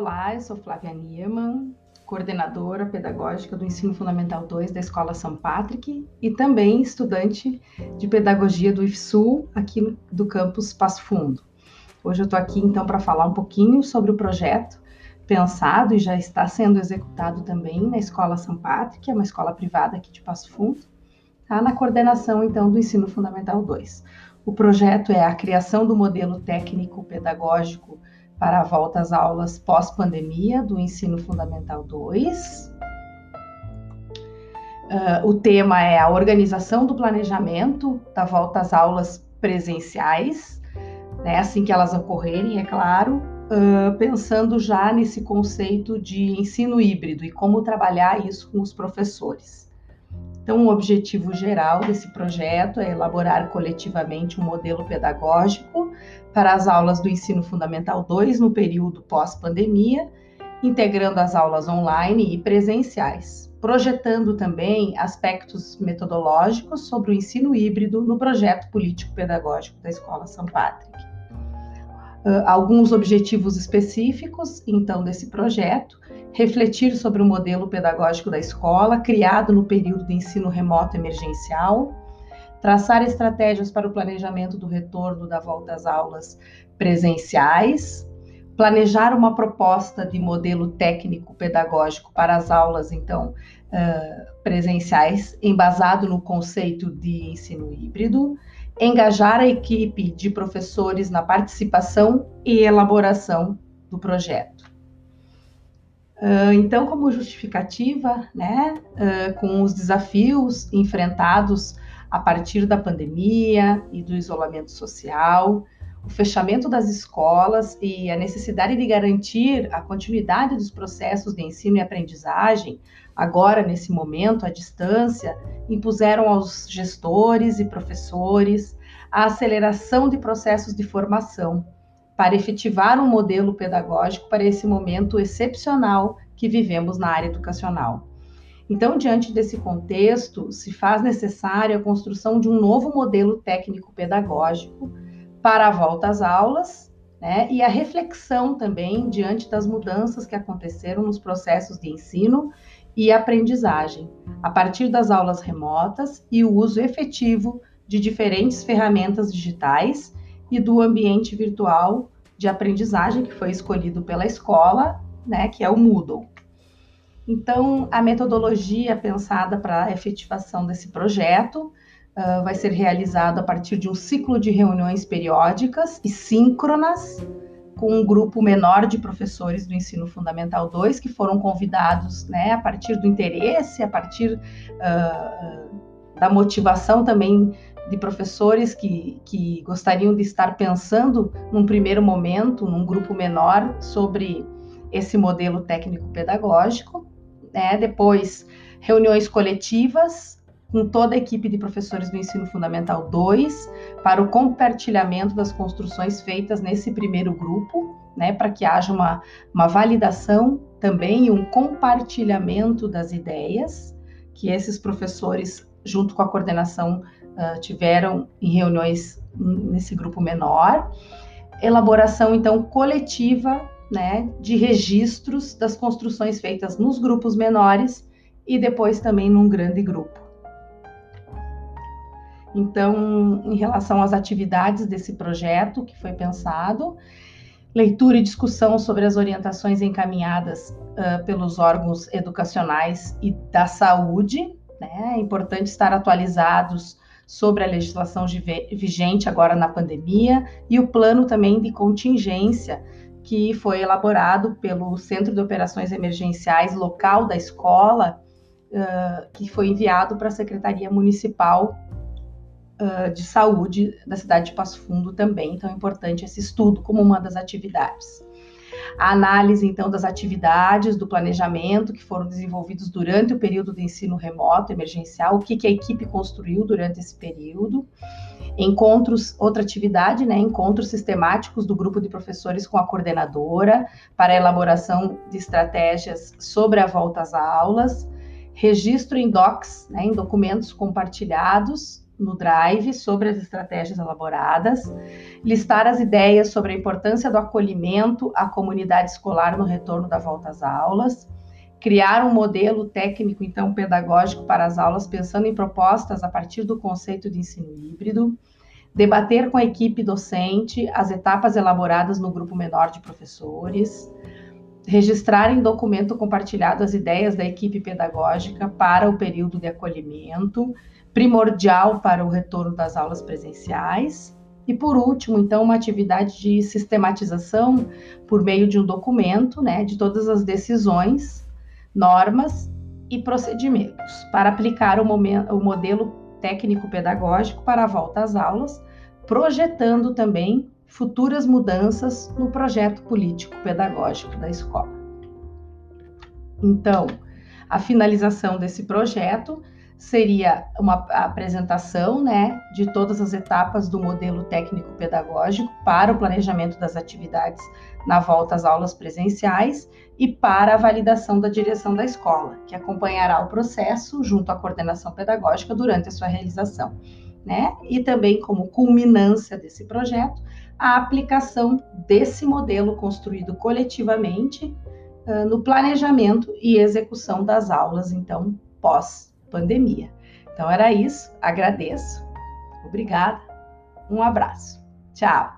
Olá, eu sou Flávia Niemann, coordenadora pedagógica do Ensino Fundamental 2 da Escola São Patrick e também estudante de pedagogia do IFSU aqui do campus Passo Fundo. Hoje eu estou aqui então para falar um pouquinho sobre o projeto pensado e já está sendo executado também na Escola São Patrick, é uma escola privada aqui de Passo Fundo, tá? na coordenação então do Ensino Fundamental 2. O projeto é a criação do modelo técnico pedagógico para a volta às aulas pós-pandemia do Ensino Fundamental 2. Uh, ah, o tema é a organização do planejamento da volta às aulas presenciais, né, assim que elas ocorrerem, é claro, uh, pensando já nesse conceito de ensino híbrido e como trabalhar isso com os professores. Então, o objetivo geral desse projeto é elaborar coletivamente um modelo pedagógico para as aulas do ensino fundamental 2 no período pós-pandemia, integrando as aulas online e presenciais, projetando também aspectos metodológicos sobre o ensino híbrido no projeto político-pedagógico da Escola São Patrick. Uh, alguns objetivos específicos, então, desse projeto refletir sobre o modelo pedagógico da escola, criado no período de ensino remoto emergencial, traçar estratégias para o planejamento do retorno da volta às aulas presenciais, planejar uma proposta de modelo técnico pedagógico para as aulas, então, presenciais, embasado no conceito de ensino híbrido, engajar a equipe de professores na participação e elaboração do projeto. Uh, então, como justificativa, né, uh, com os desafios enfrentados a partir da pandemia e do isolamento social, o fechamento das escolas e a necessidade de garantir a continuidade dos processos de ensino e aprendizagem, agora nesse momento à distância, impuseram aos gestores e professores a aceleração de processos de formação para efetivar um modelo pedagógico para esse momento excepcional que vivemos na área educacional. Então, diante desse contexto, se faz necessária a construção de um novo modelo técnico-pedagógico para a volta às aulas, né, e a reflexão também diante das mudanças que aconteceram nos processos de ensino e aprendizagem, a partir das aulas remotas e o uso efetivo de diferentes ferramentas digitais e do ambiente virtual de aprendizagem que foi escolhido pela escola, né, que é o Moodle. Então, a metodologia pensada para a efetivação desse projeto uh, vai ser realizada a partir de um ciclo de reuniões periódicas e síncronas com um grupo menor de professores do ensino fundamental 2 que foram convidados, né, a partir do interesse, a partir uh, da motivação também de professores que, que gostariam de estar pensando, num primeiro momento, num grupo menor, sobre esse modelo técnico-pedagógico. Né? Depois, reuniões coletivas com toda a equipe de professores do Ensino Fundamental 2 para o compartilhamento das construções feitas nesse primeiro grupo, né? para que haja uma, uma validação também e um compartilhamento das ideias que esses professores, junto com a coordenação uh, tiveram em reuniões nesse grupo menor. Elaboração, então, coletiva né, de registros das construções feitas nos grupos menores e depois também num grande grupo. Então, em relação às atividades desse projeto que foi pensado, leitura e discussão sobre as orientações encaminhadas uh, pelos órgãos educacionais e da saúde. Né? É importante estar atualizados sobre a legislação vigente agora na pandemia e o plano também de contingência que foi elaborado pelo Centro de Operações Emergenciais local da escola, uh, que foi enviado para a Secretaria Municipal uh, de Saúde da cidade de Passo Fundo também. Então é importante esse estudo como uma das atividades a análise então das atividades do planejamento que foram desenvolvidos durante o período de ensino remoto emergencial, o que, que a equipe construiu durante esse período. Encontros, outra atividade, né, encontros sistemáticos do grupo de professores com a coordenadora para elaboração de estratégias sobre a volta às aulas, registro em docs, né, em documentos compartilhados no Drive sobre as estratégias elaboradas, listar as ideias sobre a importância do acolhimento à comunidade escolar no retorno da volta às aulas, criar um modelo técnico, então, pedagógico para as aulas, pensando em propostas a partir do conceito de ensino híbrido, debater com a equipe docente as etapas elaboradas no grupo menor de professores, registrar em documento compartilhado as ideias da equipe pedagógica para o período de acolhimento, primordial para o retorno das aulas presenciais. E por último, então, uma atividade de sistematização por meio de um documento, né, de todas as decisões, normas e procedimentos para aplicar o, momento, o modelo técnico-pedagógico para a volta às aulas, projetando também futuras mudanças no projeto político-pedagógico da escola. Então, a finalização desse projeto seria uma apresentação né, de todas as etapas do modelo técnico-pedagógico para o planejamento das atividades na volta às aulas presenciais e para a validação da direção da escola, que acompanhará o processo junto à coordenação pedagógica durante a sua realização. Né? E também, como culminância desse projeto, a aplicação desse modelo construído coletivamente uh, no planejamento e execução das aulas, então, pós-pandemia. Então, era isso. Agradeço. Obrigada. Um abraço. Tchau.